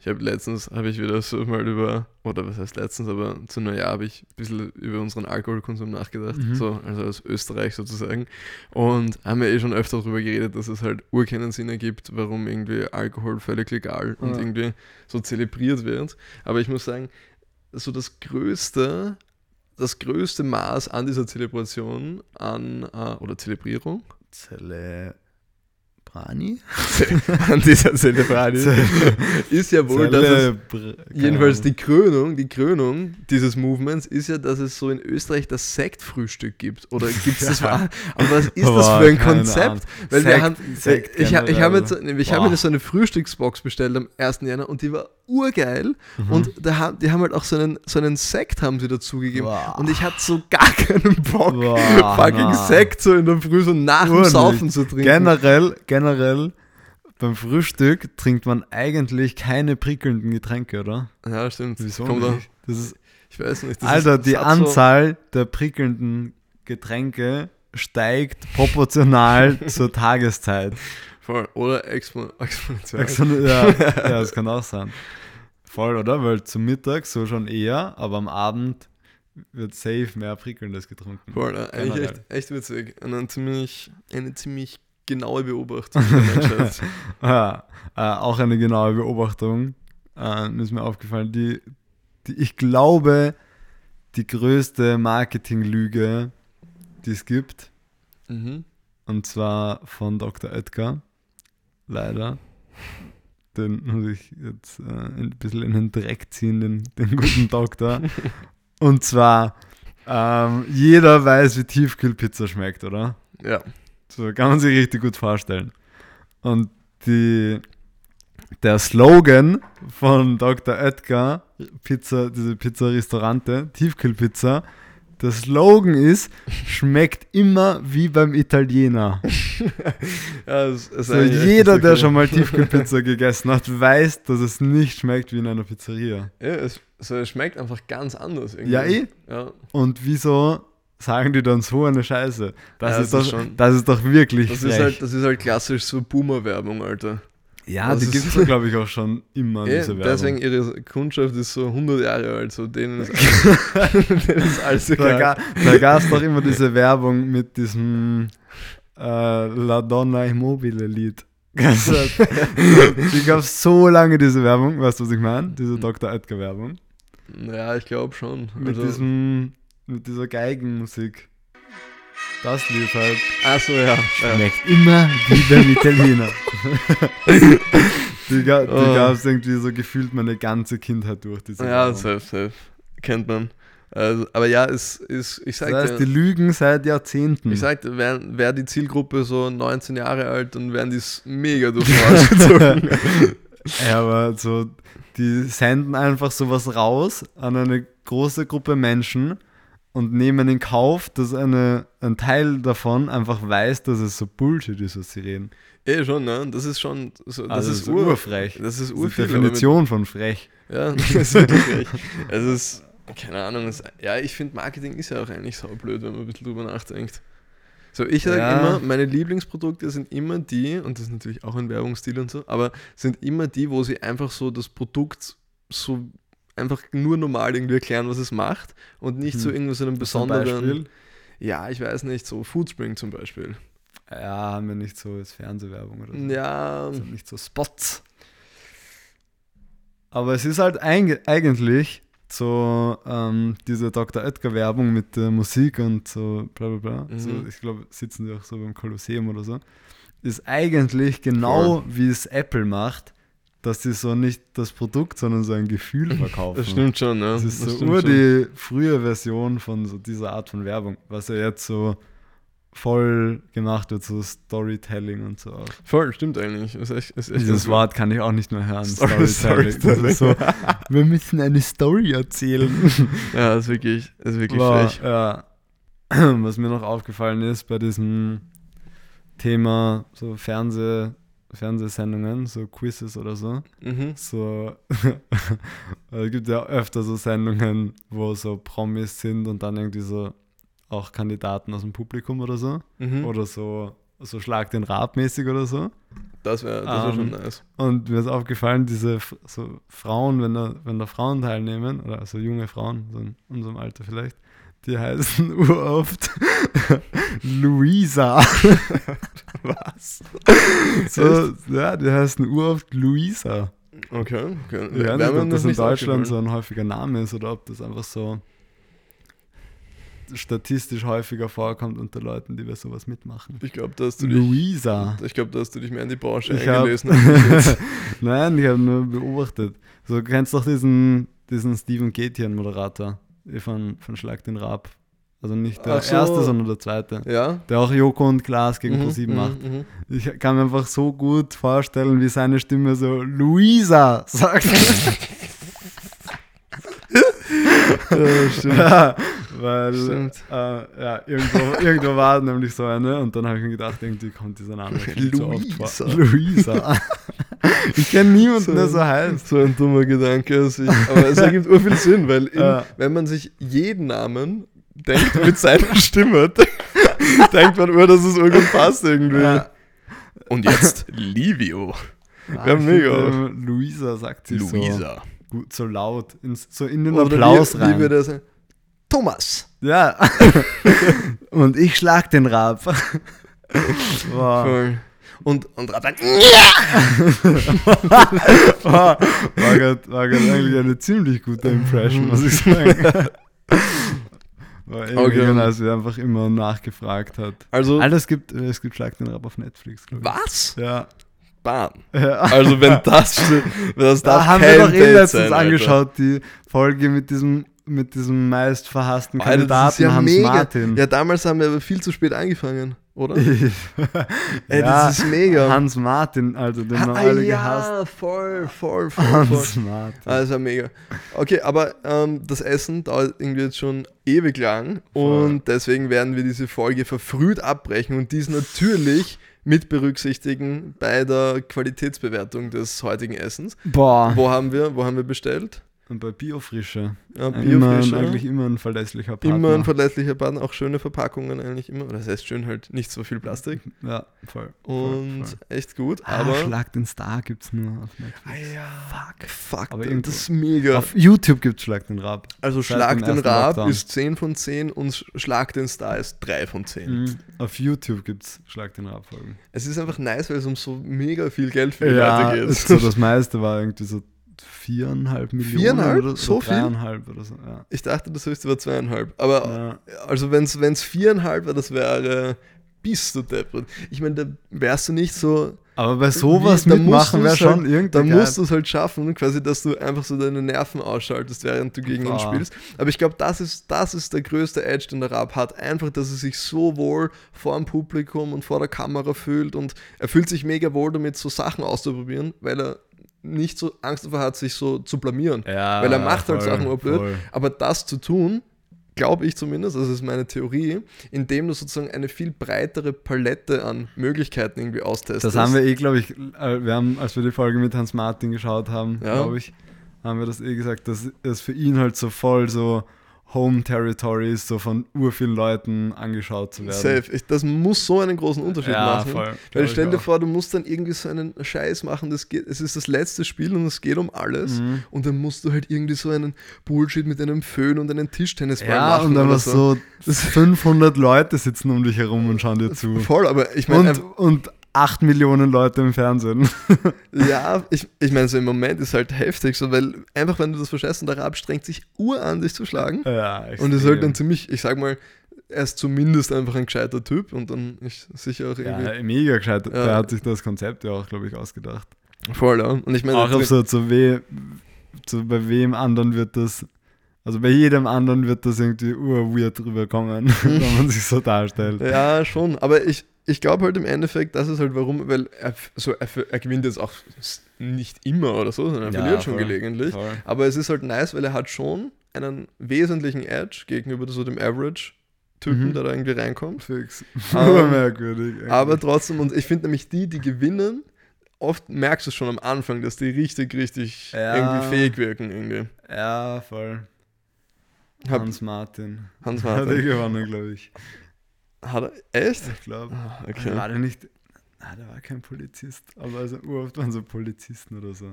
Ich habe letztens, habe ich wieder so mal über, oder was heißt letztens, aber zu Neujahr habe ich ein bisschen über unseren Alkoholkonsum nachgedacht, Mhm. so, also aus Österreich sozusagen. Und haben wir eh schon öfter darüber geredet, dass es halt ur keinen Sinn ergibt, warum irgendwie Alkohol völlig legal und Ja. irgendwie so zelebriert wird. Aber ich muss sagen, so das größte, das größte Maß an dieser Zelebration, an, äh, oder Zelebrierung, Celebrani? <laughs> an dieser Zelebration, <laughs> ist ja wohl, dass es Jedenfalls die Krönung, die Krönung dieses Movements ist ja, dass es so in Österreich das Sektfrühstück gibt. Oder gibt es das? Aber was ist das für ein Konzept? Weil wir Sekt- haben, Sekt ich, hab- ich habe Boah. mir so eine Frühstücksbox bestellt am 1. Januar und die war urgeil. Mhm. Und da die haben halt auch so einen, so einen Sekt haben sie dazugegeben. Boah. Und ich hatte so gar keinen Bock, Boah, fucking na. Sekt so in der Früh so nach dem Ur nicht. Saufen zu trinken. Generell, generell, beim Frühstück trinkt man eigentlich keine prickelnden Getränke, oder? Ja, stimmt. Wieso nicht? Das ist, Ich weiß nicht. das Alter, ist, die hat so- Anzahl der prickelnden Getränke steigt proportional <laughs> zur Tageszeit. Voll. Oder expo exponentiell. Exon- ja, <laughs> ja, das kann auch sein. Voll, oder? Weil zum Mittag so schon eher, aber am Abend wird safe mehr Prickelndes getrunken. Voll, äh, eigentlich echt, echt witzig. Und eine ziemlich, eine ziemlich genaue Beobachtung der Menschheit. <laughs> Ja, äh, auch eine genaue Beobachtung äh, ist mir aufgefallen, die, die ich glaube, die größte Marketinglüge, die es gibt, mhm. und zwar von Dr. Oetker, leider. Den muss ich jetzt äh, ein bisschen in den Dreck ziehen, den, den guten Doktor. <laughs> Und zwar, ähm, jeder weiß, wie Tiefkühlpizza schmeckt, oder? Ja. So kann man sich richtig gut vorstellen. Und die, der Slogan von Dr. Oetker, Pizza, diese Pizza-Restaurante, Tiefkühlpizza, der Slogan ist, schmeckt immer wie beim Italiener. <laughs> ja es ist So jeder, der schon mal Tiefkühlpizza <laughs> gegessen hat, weiß, dass es nicht schmeckt wie in einer Pizzeria. Ja, es, so, es schmeckt einfach ganz anders. Irgendwie. Ja, eh. Ja. Und wieso sagen die dann so eine Scheiße? Das, Ja, ist, das doch, das ist doch wirklich Das, frech. ist halt, das ist halt klassisch so Boomer-Werbung, Alter. Ja, Das die gibt es, glaube ich, auch schon immer, Ja, diese Werbung. deswegen ihre Kundschaft ist so 100 Jahre alt, so denen ist <laughs> alles, denen ist alles da egal. ga, da gab es doch immer diese Werbung mit diesem äh, La Donna Immobile Lied. <laughs> Also, die gab es so lange, diese Werbung, weißt du, was ich meine? Diese Dr. Oetker Werbung. Ja, ich glaube schon. Mit, Also- diesem, mit dieser Geigenmusik. Das lief halt. Ach so, ja. ja. Schmeckt immer wie beim Italiener. Die, ga, die Oh. gab es irgendwie so gefühlt meine ganze Kindheit durch. Diese Ja, safe, safe. Kennt man. Also, aber ja, es ist, ich Das sag heißt, die dir, lügen seit Jahrzehnten. ich sag wäre wär die Zielgruppe so 19 Jahre alt, dann wären die mega <laughs> durch den. Ja, aber so, die senden einfach sowas raus an eine große Gruppe Menschen und nehmen in Kauf, dass eine, ein Teil davon einfach weiß, dass es so Bullshit ist, was sie reden. eh schon, ne? Das ist schon, so, das Also ist so ur, urfrech. Das ist Das ist urviel. aber mit- Definition von frech. Ja, <laughs> das ist wirklich frech. Es ist, keine Ahnung, es, ja, ich finde Marketing ist ja auch eigentlich so blöd, wenn man ein bisschen drüber nachdenkt. So, ich sage Ja. immer, meine Lieblingsprodukte sind immer die, und das ist natürlich auch ein Werbungsstil und so, aber sind immer die, wo sie einfach so das Produkt so einfach nur normal irgendwie erklären, was es macht und nicht so Hm. so einen Zum besonderen. Beispiel. Ja, ich weiß nicht, so Foodspring zum Beispiel. Ja, haben wir nicht so als Fernsehwerbung oder so. Ja, Also nicht so Spots. Aber es ist halt eigentlich so ähm, diese Dr. Oetker-Werbung mit der Musik und so bla bla bla. Mhm. So, ich glaube, sitzen die auch so beim Kolosseum oder so. Ist eigentlich genau wie es Apple macht, dass sie so nicht das Produkt, sondern so ein Gefühl verkaufen. das stimmt schon, ne? Das ist so stimmt nur die frühe Version von so dieser Art von Werbung, was ja jetzt so voll gemacht wird, so Storytelling und so auch. Voll, stimmt eigentlich. Ist echt, ist echt Dieses Wort kann ich auch nicht mehr hören. Story- Storytelling. Das ist so, <laughs> wir müssen eine Story erzählen. <laughs> Ja, ist wirklich, ist wirklich Aber, frech. ja, <clears throat> was mir noch aufgefallen ist bei diesem Thema so Fernseh, Fernsehsendungen, so Quizzes oder so, Mhm. so <laughs> es gibt ja öfter so Sendungen, wo so Promis sind und dann irgendwie so auch Kandidaten aus dem Publikum oder so. Mhm. Oder so, so Schlag den Rab mäßig oder so. Das wäre das wär Ähm, schon nice. Und mir ist aufgefallen, diese so Frauen, wenn da, wenn da Frauen teilnehmen, oder also junge Frauen, so in unserem Alter vielleicht, die heißen <laughs> uroft <laughs> Luisa. <laughs> Was? So, ja, die heißen uroft Luisa. Okay. okay. Ich weiß nicht, ob das in Deutschland so ein häufiger Name ist oder ob das einfach so statistisch häufiger vorkommt unter Leuten, die bei sowas mitmachen. Ich glaube, da hast du dich. Luisa. Ich glaube, da hast du dich mehr in die Branche Ich eingelesen. jetzt. Nein, ich habe nur beobachtet. So, du kennst doch diesen, diesen Steven Gätjen-Moderator von, von Schlag den Rab. Also nicht der so. erste, sondern der zweite. ja? Der auch Joko und Klaas gegen Mhm, ProSieben mhm, macht. mhm. Ich kann mir einfach so gut vorstellen, wie seine Stimme so Luisa sagt. <laughs> Ja, stimmt. ja, weil Stimmt. äh, ja, irgendwo, irgendwo war nämlich so eine und dann habe ich mir gedacht, irgendwie kommt dieser Name viel zu oft vor. Luisa. <laughs> ich kenne niemanden, der so heißt. So ein dummer Gedanke. sich- Aber es ergibt ur viel Sinn, weil in, Ja. wenn man sich jeden Namen denkt mit seiner <laughs> Stimme, <laughs> denkt man ur, dass es irgendwann passt irgendwie. Ja. Und jetzt Livio. Ah, Ja, ich mega. finde, ähm, Luisa sagt sie so, gut, so laut, ins, so in den Oder Applaus wie, rein. Wie sagen? Thomas. Ja. und ich schlag den Rab. Wow. Voll. Und, und <laughs> war grad, war grad eigentlich eine ziemlich gute Impression, muss ich sagen. War irgendwie Okay. okay. als wir einfach immer nachgefragt hat. Also, Alter, es gibt, es gibt Schlag den Rab auf Netflix, glaube ich. was? Ja. Bam. ja. Also, wenn das <laughs> das Da darf haben wir kein doch eh letztens Alter. angeschaut, die Folge mit diesem, mit diesem meist verhassten Alter, Kandidaten ja Hans mega. Martin. Ja, damals haben wir aber viel zu spät angefangen, oder? Ey, <laughs> Ey, das ist mega. Hans Martin, also den haben Ah, alle gehasst. ja, voll, voll, voll, voll. Hans Martin. Also mega. Okay, aber ähm, das Essen dauert irgendwie jetzt schon ewig lang Voll. und deswegen werden wir diese Folge verfrüht abbrechen und dies natürlich mit berücksichtigen bei der Qualitätsbewertung des heutigen Essens. Boah. Wo haben wir, wo haben wir bestellt? Und bei Biofrische. Ja, Biofrische. eigentlich immer ein verlässlicher Partner. Immer ein verlässlicher Partner, auch schöne Verpackungen eigentlich immer. Das heißt schön halt nicht so viel Plastik Ja, voll. und voll, voll. echt gut. Ah, Aber Schlag den Star gibt's nur auf Netflix. Ah ja, fuck, fuck, Aber das irgendwo- ist mega. Auf YouTube gibt's Schlag den Rab. Also Seit Schlag den Rab Lockdown. ist 10 von 10 und Schlag den Star ist 3 von 10. Mhm. Auf YouTube gibt's Schlag den Rab Folgen. Es ist einfach nice, weil es um so mega viel Geld für die Ja, Leute geht. so <laughs> das meiste war irgendwie so viereinhalb Millionen Viereinhalb? oder So viel? dreieinhalb oder so. Ja. Ich dachte, das höchste war zweieinhalb. Aber Ja. also wenn es viereinhalb wäre, das wäre, bist du deppert. Ich meine, da wärst du nicht so, Aber bei sowas Wie- mitmachen wäre schon halt, irgendwie Da musst du es halt schaffen, quasi, dass du einfach so deine Nerven ausschaltest, während du gegen ihn spielst. Aber ich glaube, das ist, das ist der größte Edge, den der Rab hat. Einfach, dass er sich so wohl vor dem Publikum und vor der Kamera fühlt und er fühlt sich mega wohl damit, so Sachen auszuprobieren, weil er nicht so Angst davor hat, sich so zu blamieren. Ja, weil er macht halt voll, Sachen auch blöd. voll. Aber das zu tun, glaube ich zumindest, das ist meine Theorie, indem du sozusagen eine viel breitere Palette an Möglichkeiten irgendwie austestest. Das haben wir eh, glaube ich, äh, wir haben, als wir die Folge mit Hans Martin geschaut haben, Ja. glaube ich, haben wir das eh gesagt, dass es für ihn halt so voll so Home Territory ist, so von urvielen Leuten angeschaut zu werden. Safe. Ich, das muss so einen großen Unterschied Ja, machen. voll. Weil stell dir vor, du musst dann irgendwie so einen Scheiß machen, das geht, es ist das letzte Spiel und es geht um alles. Mhm. Und dann musst du halt irgendwie so einen Bullshit mit einem Föhn und einem Tischtennisball Ja, machen. und dann was so 500 Leute sitzen um dich herum und schauen dir <laughs> zu. Voll, aber ich meine, Und, und 8 Millionen Leute im Fernsehen. <laughs> ja, ich, ich meine, so im Moment ist halt heftig, so, weil einfach, wenn du das verscheißt und der strengt sich ur an, dich zu schlagen. ja, Und ist halt dann ziemlich, ich sag mal, er ist zumindest einfach ein gescheiter Typ und dann ist sicher auch irgendwie. ja, mega gescheit. Ja. Der hat sich das Konzept ja auch, glaube ich, ausgedacht. Voll, ja. Und ich meine, auch so zu, we, zu bei wem anderen wird das, also bei jedem anderen wird das irgendwie ur-weird rüberkommen, <laughs> wenn man sich so darstellt. Ja, schon. Aber ich, ich glaube halt im Endeffekt, das ist halt warum, weil er, so, er, er gewinnt jetzt auch nicht immer oder so, sondern er Ja, verliert schon voll. gelegentlich. Voll. Aber es ist halt nice, weil er hat schon einen wesentlichen Edge gegenüber so dem Average-Typen, Mhm. der da irgendwie reinkommt. Fix. Ähm, <laughs> Urmerkwürdig. eigentlich. Aber trotzdem, und ich finde nämlich die, die gewinnen, oft merkst du schon am Anfang, dass die richtig, richtig Ja. irgendwie fähig wirken. Irgendwie. ja, voll. Hans Martin. Hans <laughs> Hat er Martin. gewonnen, glaube ich. Hat er, echt? Ich glaube. Ah, Okay. War der nicht. Ah, der war kein Polizist. Aber also uroft waren so Polizisten oder so.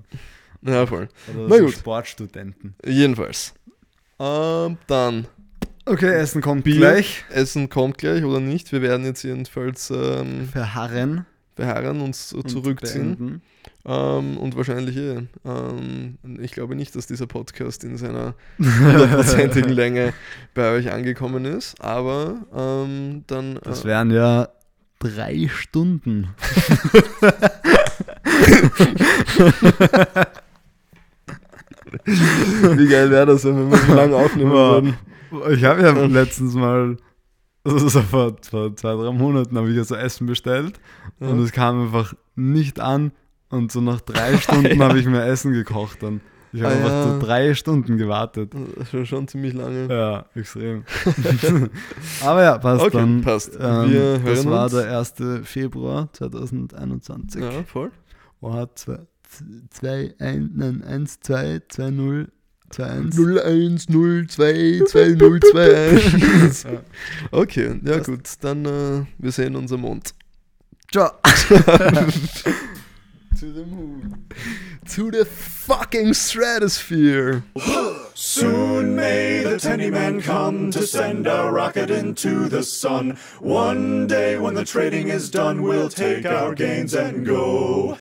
Ja, voll. Oder Na so gut. Sportstudenten. Jedenfalls. Ähm, dann, Okay, Essen kommt Bier. gleich. Essen kommt gleich oder nicht. Wir werden jetzt jedenfalls ähm, Verharren. Beharren, uns und zurückziehen. beenden. Ähm, und wahrscheinlich eh. Ähm, ich glaube nicht, dass dieser Podcast in seiner <laughs> hundertprozentigen Länge bei euch angekommen ist, aber ähm, dann. Das äh, wären ja drei Stunden. <laughs> wie geil wäre das, wenn wir so lange aufnehmen würden? Ich habe ja letztens mal, also so vor, vor zwei, drei Monaten, habe ich ja so Essen bestellt Ja. und es kam einfach nicht an. Und so nach drei <laughs> Stunden habe ich mir Essen gekocht dann. Ich habe Ah, einfach ja. so drei Stunden gewartet. Das schon, schon ziemlich lange. Ja, extrem. <laughs> Aber ja, passt Okay, dann. passt. Ähm, Wir das hören war uns. der 1. Februar 2021. Ja, voll. Wo hat 2, 1, nein, 1, 2, 2, 0, 2, 1. 01 02 2021. Ja. Okay, ja Passt. gut, dann äh, wir sehen uns am Mond. Ciao. <laughs> To the moon. To the fucking stratosphere. Soon may the Tenny Man come to send a rocket into the sun. One day when the trading is done, we'll take our gains and go.